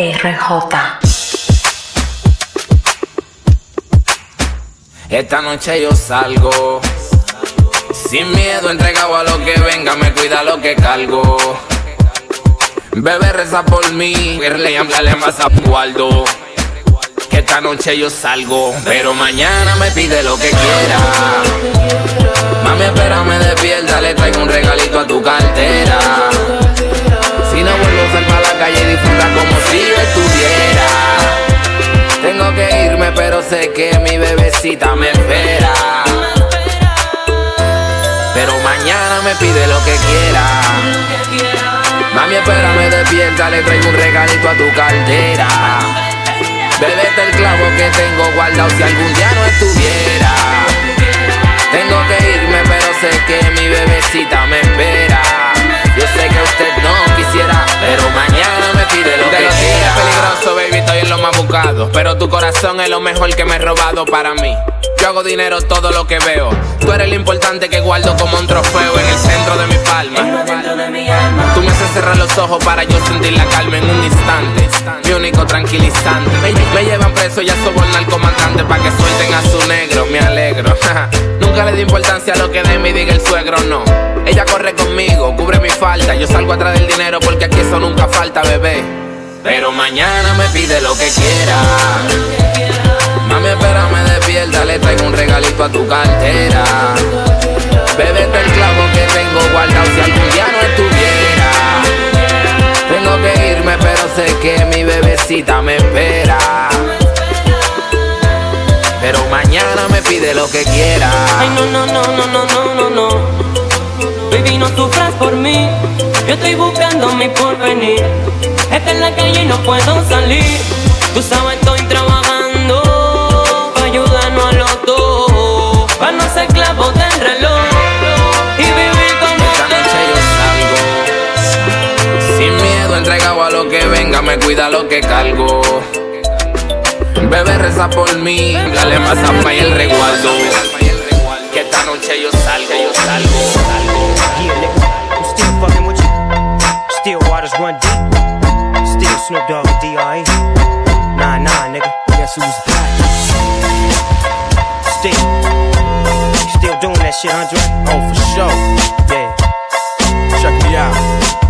RJ. Esta noche yo salgo. Sin miedo, entregado a lo que venga, me cuida lo que cargo. Bebé reza por mí, y hablarle más a Waldo. Que esta noche yo salgo, pero mañana me pide lo que quiera. Mami, espérame despierta, le traigo un regalito a tu cartera. Calle, disfruta como si yo estuviera. Tengo que irme, pero sé que mi bebecita me espera. Pero mañana me pide lo que quiera. Mami, espérame despierta, le traigo un regalito a tu cartera. Bébete el clavo que tengo guardado si algún día no estuviera. Tengo que irme, pero sé que mi bebecita me espera. Sé que usted no quisiera, pero mañana me pide lo que quiera. peligroso, baby, estoy en lo más buscado. Pero tu corazón es lo mejor que me he robado para mí. Yo hago dinero todo lo que veo. Tú eres lo importante que guardo como un trofeo en el centro de mi palma. Tú me haces cerrar los ojos para yo sentir la calma en un instante. Tranquilizante. Me, me llevan preso y a sobornar al comandante para que suelten a su negro. Me alegro. Nunca le di importancia a lo que de mí diga el suegro, no. Ella corre conmigo, cubre mi falta. Yo salgo atrás del dinero porque aquí eso nunca falta, bebé. Pero mañana me pide lo que quiera. Mami, espérame despierta, le traigo un regalito a tu cartera. Bébete el clavo que tengo guardado si algún día no estuviera. Tengo que irme, pero sé que mi bebecita me espera. Pero mañana me pide lo que quiera. Ay, no, no, no, no, no, no, no, no. Baby, no sufras por mí. Yo estoy buscando mi porvenir. Estoy en la calle y no puedo salir. Tú sabes, estoy trabajando Me cuida lo que cargo Bebé reza por mí Dale más a y el resguardo Que esta noche yo salgo, yo salgo, salgo. Yeah, nigga, I'm still fucking with you. Still waters run deep. Still Snoop Dogg and D.R.E. Nah, nah, nigga. Guess who's back? Still. Still doing that shit, Andre? Oh, for sure. Yeah. Check me out.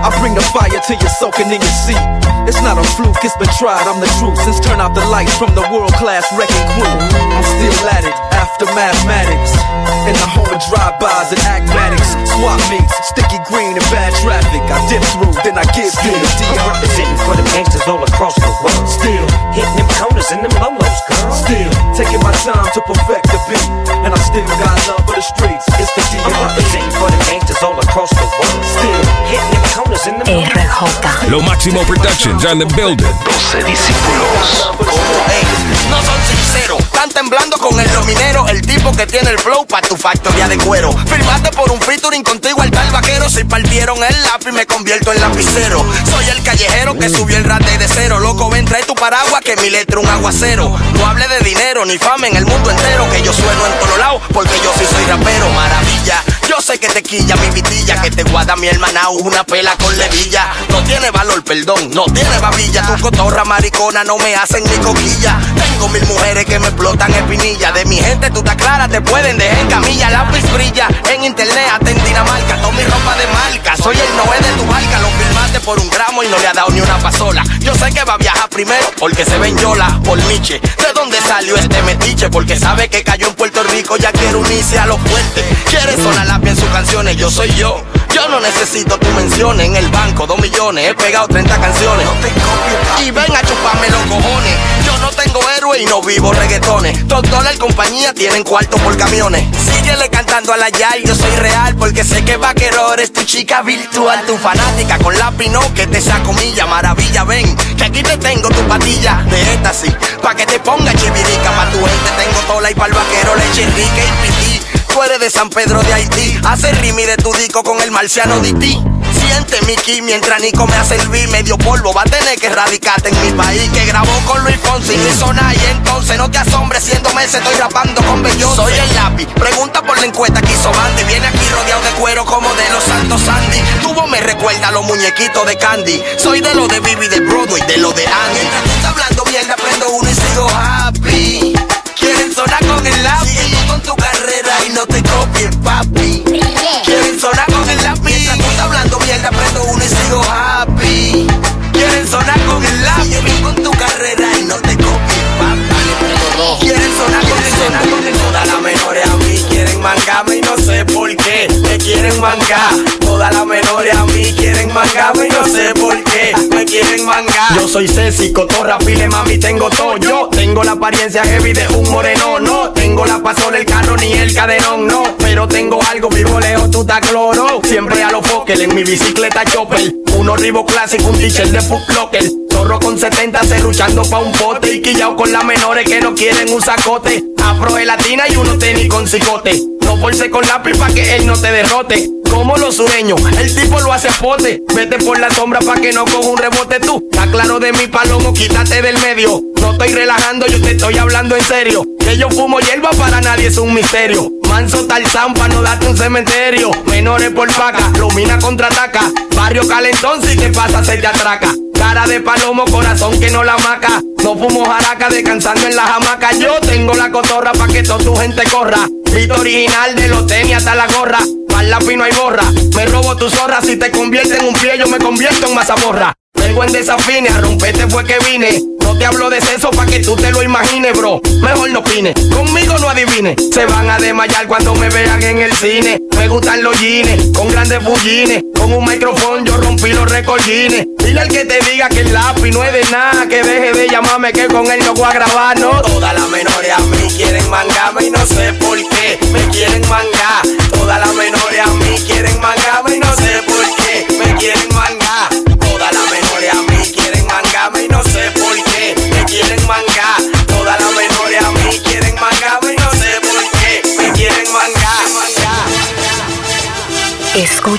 I bring the fire till you're soaking in your seat. It's not a fluke, it's been tried, I'm the truth. Since turn out the lights from the world class wrecking crew. I'm still at it, after mathematics. In the home of drive-bys and acmatics. Swap meets, sticky green and bad traffic. I dip through, then I give you the I'm DR. representing for the gangsters all across the world. Still, Hitting them corners and them lolos, girl. still, taking my time to perfect Máximo Productions on the building. 12 discípulos. No son sinceros, están temblando con el dominero, el tipo que tiene el flow pa' tu factoría de cuero. Firmaste por un featuring contigo al tal vaquero, si partieron el lápiz me convierto en lapicero. Soy el callejero que subió el rate de cero, loco ven trae tu paraguas que mi letra un aguacero. No hable de dinero ni fama en el mundo entero, que yo sueno en todos lados porque yo sí soy rapero, maravilla. que te quilla mi vitilla, que te guarda mi hermana una pela con levilla. No tiene valor, perdón, no tiene babilla. Tu cotorra maricona no me hacen ni coquilla. Tengo mil mujeres que me explotan espinilla. De mi gente tú estás clara, te pueden dejar camilla. Lápiz brilla en internet, hasta en Dinamarca. Toda mi ropa de marca, soy el Noé de tu barca. Lo firmaste por un gramo y no le ha dado ni una pasola. Yo sé que va a viajar primero porque se ven yola por Miche. ¿De dónde salió este metiche? Porque sabe que cayó en Puerto Rico, ya quiere unirse a los fuertes. Quiere sonar en sus canciones, yo soy yo. Yo no necesito tu menciones en el banco, dos millones, he pegado 30 canciones. Y ven a chuparme los cojones. Yo no tengo héroe y no vivo reggaetones. Toda la compañía tienen cuarto por camiones. Síguele cantando a la Yay, yo soy real porque sé que vaquero eres tu chica virtual, tu fanática con la pino que te saco milla, maravilla, ven, que aquí te tengo tu patilla de éxtasis, pa' que te ponga chivirica, pa' tu gente tengo tola y pa'l vaquero leche rica y pití. Tú eres de San Pedro de Haití, hace rimi de tu disco con el marciano de ti. Siente Mickey mientras Nico me hace el medio polvo. Va a tener que radicarte en mi país. Que grabó con Luis Fonsi y Zona. Y entonces no te asombres, siendo meses estoy rapando con Bellón. Soy el lápiz, pregunta por la encuesta que hizo Bandy. Viene aquí rodeado de cuero como de los Santos Sandy. Tuvo me recuerda a los muñequitos de Candy. Soy de lo de Bibi de Broadway, de lo de Andy. Mientras tú estás hablando mierda, prendo uno y sigo happy. Quieren sonar con el lápiz. Sigue tú con tu carrera y no te copies, papi. Quieren mangar. Todas las menores a mí quieren mangarme y no sé por qué. Me quieren mangar. Yo soy Ceci, cotorra, pile, mami, tengo todo. Yo tengo la apariencia heavy de un moreno. No tengo la pasola, el carro ni el cadenón. No, pero tengo algo, vivo lejos, tú estás cloro. Siempre a los foques en mi bicicleta chopper. Uno ribo clásico, un t-shirt de Foot Locker. Zorro con 70 cerruchando pa' un pote y quillao con las menores que no quieren un sacote. Afro de latina y uno tenis con cicote. No force con lápiz pa' que él no te derrote. Como los sureños, el tipo lo hace pote. Vete por la sombra pa' que no coja un rebote tú. Está claro de mi palomo, quítate del medio. No estoy relajando, yo te estoy hablando en serio. Que yo fumo hierba para nadie es un misterio. Manso tal pa' no darte un cementerio. Menores por vaca, Lumina contraataca. Barrio calentón, si te pasa se te atraca. Cara de palomo, corazón que no la maca. No fumo jaraca descansando en la hamaca. Yo tengo la cotorra pa' que toda tu gente corra. Vito original de los tenis hasta la gorra. Para lápiz no hay borra. Me robo tu zorra. Si te convierte en un pie, yo me convierto en mazamorra. Vengo en desafine, a romperte fue que vine. No te hablo de sexo pa' que tú te lo imagines, bro. Mejor no opines, conmigo no adivines. Se van a desmayar cuando me vean en el cine. Me gustan los jeans, con grandes bullines. Con un micrófono yo rompí los recordines. Dile al que te diga que el lápiz no es de nada. Que deje de llamarme que con él no voy a grabar, no. Todas las menores a mí quieren mangarme y no sé por qué. Me quieren mangar.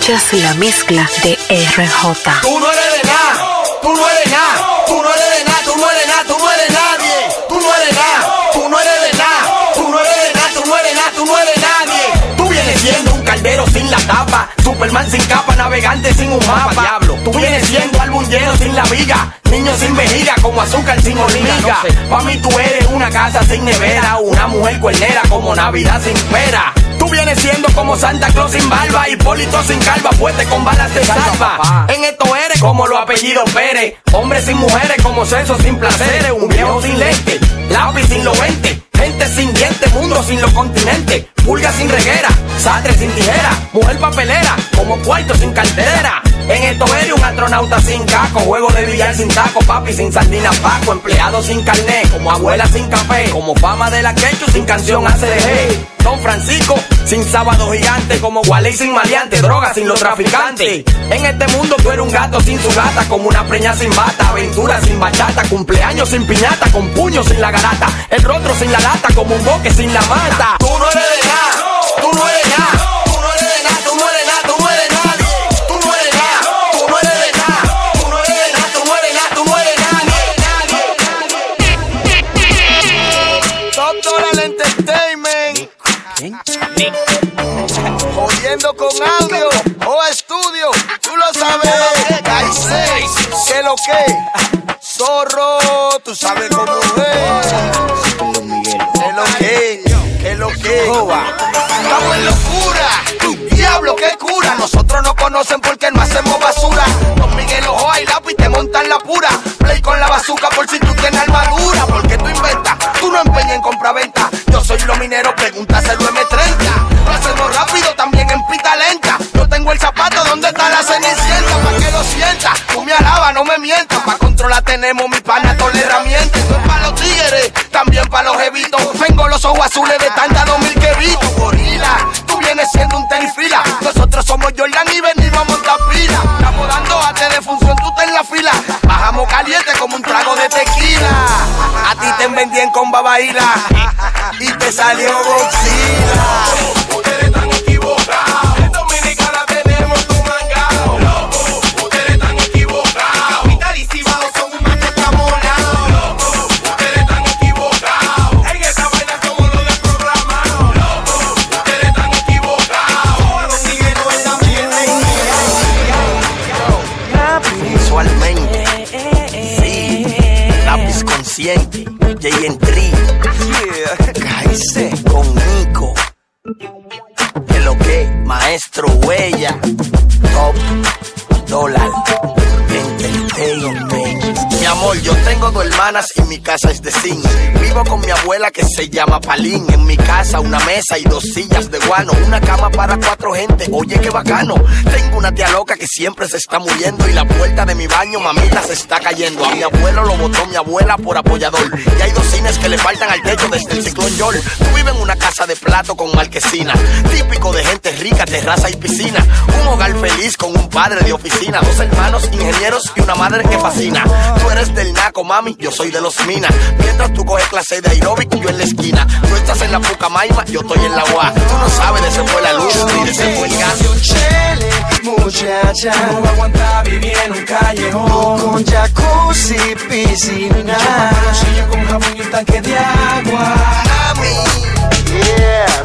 Escuchas la mezcla de RJ. Tú no eres de nada, tú no eres nada, tú no eres de nada, tú no eres nada, tú no eres nadie, tú no eres nada, tú no eres de nada, tú no eres de nada, tú no eres nada, tú no eres nadie. Tú vienes siendo un caldero sin la tapa, Superman sin capa, navegante sin un mapa. Diablo, tú vienes siendo álbum lleno sin la viga, niño sin vejiga, como azúcar sin hormiga. Pa' mí tú eres una casa sin nevera, una mujer cuernera como Navidad sin pera. Vienes siendo como Santa Claus sin barba, Hipólito sin calva, fuerte con balas de salva. En esto eres como los apellidos Pérez, hombres sin mujeres como censo sin placeres, un viejo sin lente, lápiz sin lo vente. Gente sin dientes, mundo sin los continentes, pulga sin reguera, sastre sin tijera, mujer papelera, como cuarto sin cartera. En esto eres un astronauta sin caco, juego de billar sin taco, papi sin sardina paco, empleado sin carnet, como abuela sin café, como fama de la quechu sin canción ACDG. Don Francisco, sin sábado gigante, como Wally sin maleante, droga sin los traficantes. En este mundo tú eres un gato sin su gata, como una preña sin bata, aventura sin bachata, cumpleaños sin piñata, con puños sin la garata, el rostro sin la lata, como un boque sin la mata. Tú no eres de tú no eres Transmitiendo con audio o estudio, tú lo sabes. Seis, que lo que. Zorro, tú sabes cómo es. Que lo que, que lo que. Estamos en locura. Diablo, que cura. Nosotros no conocen porque no hacemos basura. Yo soy lo minero, pregúntaselo M30. Lo hacemos rápido, también en pita lenta. Yo tengo el zapato, ¿dónde está la cenicienta? Pa' que lo sienta, tú me alabas, no me mientas. Pa' controlar tenemos mi pana, toda la herramienta. Esto es pa' los tigres, también pa' los evitos. Te vendían con babaila y te salió Godzilla. J&3. Cállese con Nico. Que lo que, maestro huella. Top dólar. Amor, yo tengo dos hermanas y mi casa es de zinc. Vivo con mi abuela que se llama Palín. En mi casa una mesa y dos sillas de guano. Una cama para cuatro gente. Oye, qué bacano. Tengo una tía loca que siempre se está muriendo. Y la puerta de mi baño, mamita, se está cayendo. A mi abuelo lo botó mi abuela por apoyador. Y hay dos cines que le faltan al techo desde el ciclón Yol. Tú vives en una casa de plato con marquesina. Típico de gente rica, terraza y piscina. Un hogar feliz con un padre de oficina. Dos hermanos ingenieros y una madre que fascina. Tú eres del naco, mami, yo soy de los minas. Mientras tú coges clase de aeróbic, yo en la esquina. Tú estás en la Pucamaima, yo estoy en la UA. Tú no sabes de ese fue la luz ni de ese fue el gas. muchacha. No aguanta vivir en un callejón. Con jacuzzi, piscina. Bolsillo con jabón y un tanque de agua. Mami, Yeah,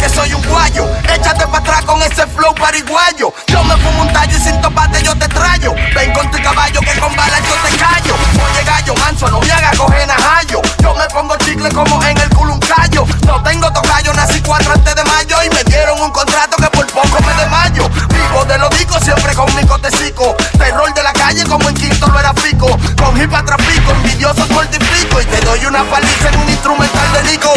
Que soy un guayo. Échate para atrás con ese flow pariguayo. Yo me fumo un tallo y sin topate yo te trayo. Ven con tu caballo que con balas yo te callo. Oye gallo, manso, no me haga coger najayo. Yo me pongo chicle como en el culo un callo. No tengo tocayo, nací cuatro antes de mayo y me dieron un contrato que por poco me desmayo. Vivo de lo digo siempre con mi cotecico. Terror de la calle como en quinto lo era pico. Con hip trafico, envidiosos multiplico y te doy una paliza en un instrumental de Nico.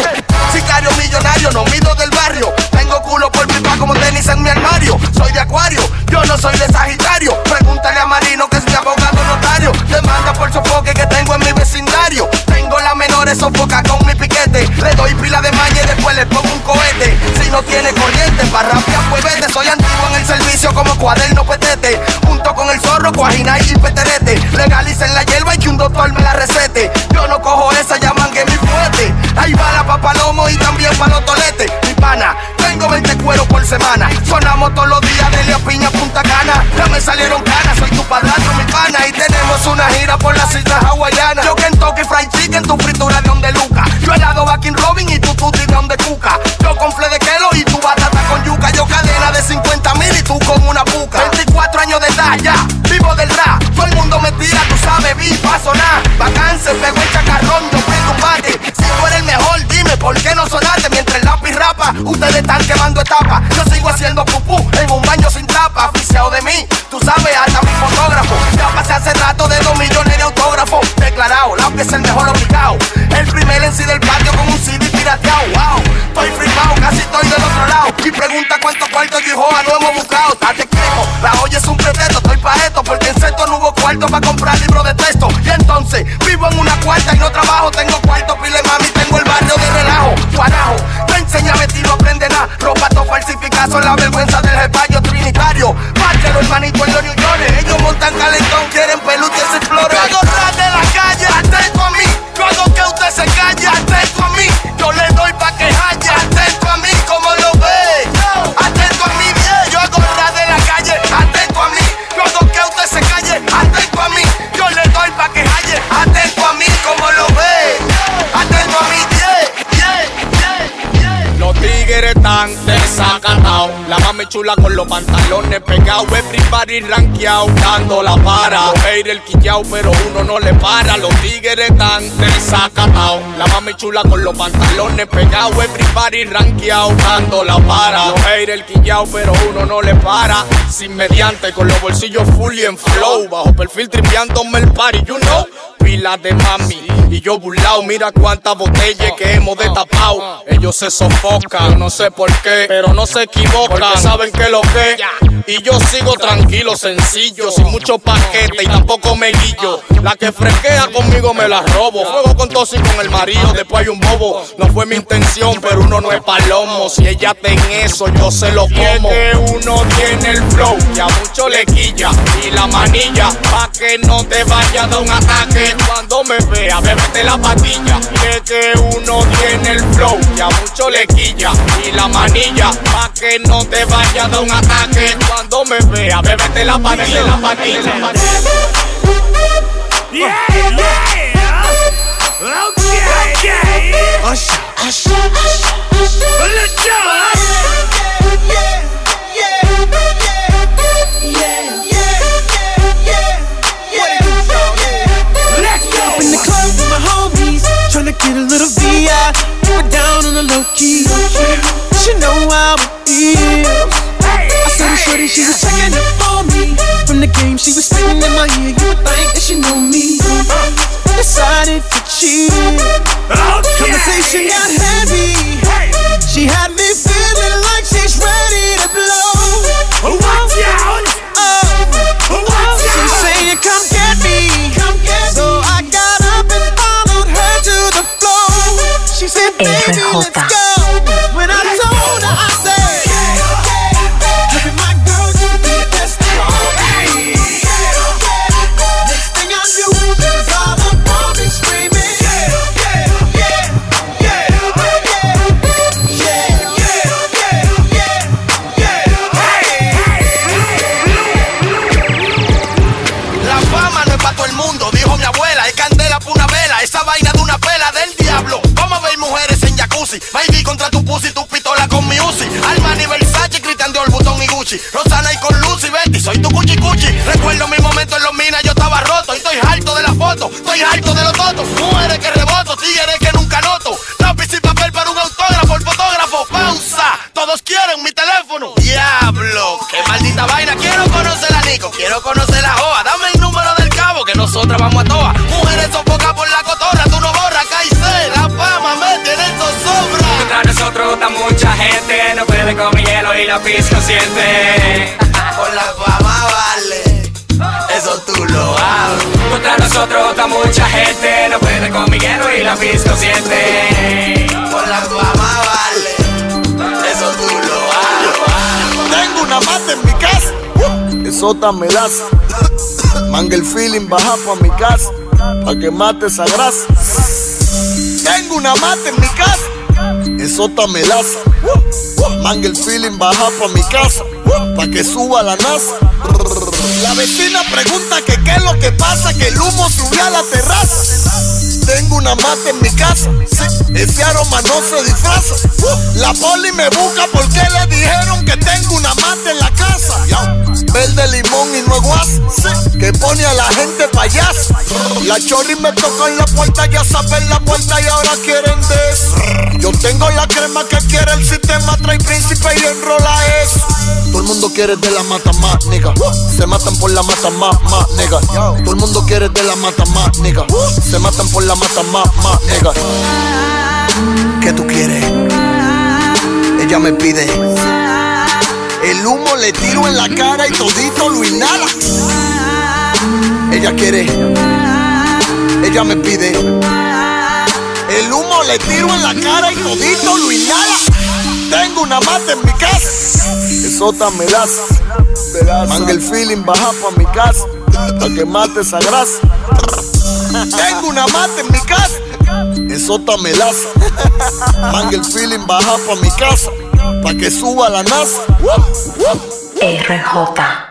Cuajina y peterete. Legalicen la hierba y que un doctor me la recete. Yo no cojo esa, llaman que mi fuerte. Ahí va la papalomo y también para los toletes. Mi pana, tengo 20 cueros por semana. Sonamos todos los días de Leo Piña Punta Cana. Ya me salieron canas, pregunta cuántos cuartos yo y Joa no chula con los pantalones pegados, everybody rankeado, dando la para. Los haters quillao, pero uno no le para. Los tigres están desacatados. La mami chula con los pantalones pegados, everybody rankeado, dando la para. Los haters quillao, pero uno no le para. Sin mediante, con los bolsillos full y en flow. Bajo perfil tripeándome el party, you know. Pila de mami y yo burlao, mira cuántas botellas que hemos destapado. Ellos se sofocan, no sé por qué, pero no se equivocan. Porque saben que lo que. Y yo sigo tranquilo, sencillo, sin mucho paquete y tampoco me guillo. La que fresquea conmigo me la robo. Fuego con tos y con el marido, después hay un bobo. No fue mi intención, pero uno no es palomo. Si ella ten eso, yo se lo como. que uno tiene el flow, y a mucho le quilla. Y la manilla, pa' que no te vaya de un ataque. Cuando me vea, bébete la patilla. Que que uno tiene el flow, y a mucho le quilla. Y la manilla, pa' que no te vaya de un ataque. Cuando me vea, bébete la patilla, la patilla. Yeah, yeah. Okay, okay. Usher, usher, usher, Let's go. Let's get a little VI, but down on the low key. She know how it feels. I saw the shorty, she was checking up on me. From the game, she was spitting in my ear. You would think that she know me. Decided to cheat. Oh, Conversation got heavy. She had Contra nosotros está mucha gente, no puede con mi hielo y la pis consciente. Por la fama vale, eso tú lo haces. Contra nosotros está mucha gente, no puede con mi hielo y la pis consciente. Por la fama vale, eso tú lo haces. Tengo una mata en mi casa, eso me das. Manga el feeling, baja pa' mi casa, pa' que mate esa grasa. Una mata en mi casa, eso me das. Manga el feeling, baja pa' mi casa, pa' que suba la NASA. La vecina pregunta que qué es lo que pasa, que el humo subió a la terraza. Tengo una mata en mi casa, ese aroma no se disfraza. La poli me busca porque le dijeron que tengo una mata en la casa. Verde limón y no es guas, sí, que pone a la gente payaso. La chorri me tocó en la puerta, ya saben la puerta y ahora quieren de eso. Yo tengo la crema que quiere el sistema, trae príncipe y enrola eso. Todo el mundo quiere de la mata más, nigga. Se matan por la mata más, más, nigga. Todo el mundo quiere de la mata más, nigga. Se matan por la mata más, más, nigga. ¿Qué tú quieres? Ella me pide. El humo le tiro en la cara y todito lo inhala. Ella quiere. Ella me pide. El humo le tiro en la cara y todito lo inhala. Tengo una mata en mi casa. Esota me das. El feeling, baja pa' mi casa. Pa' que mate esa grasa. Tengo una mata en mi casa. Esota me das. El feeling, baja pa' mi casa. Pa' que suba la NASA. RJ.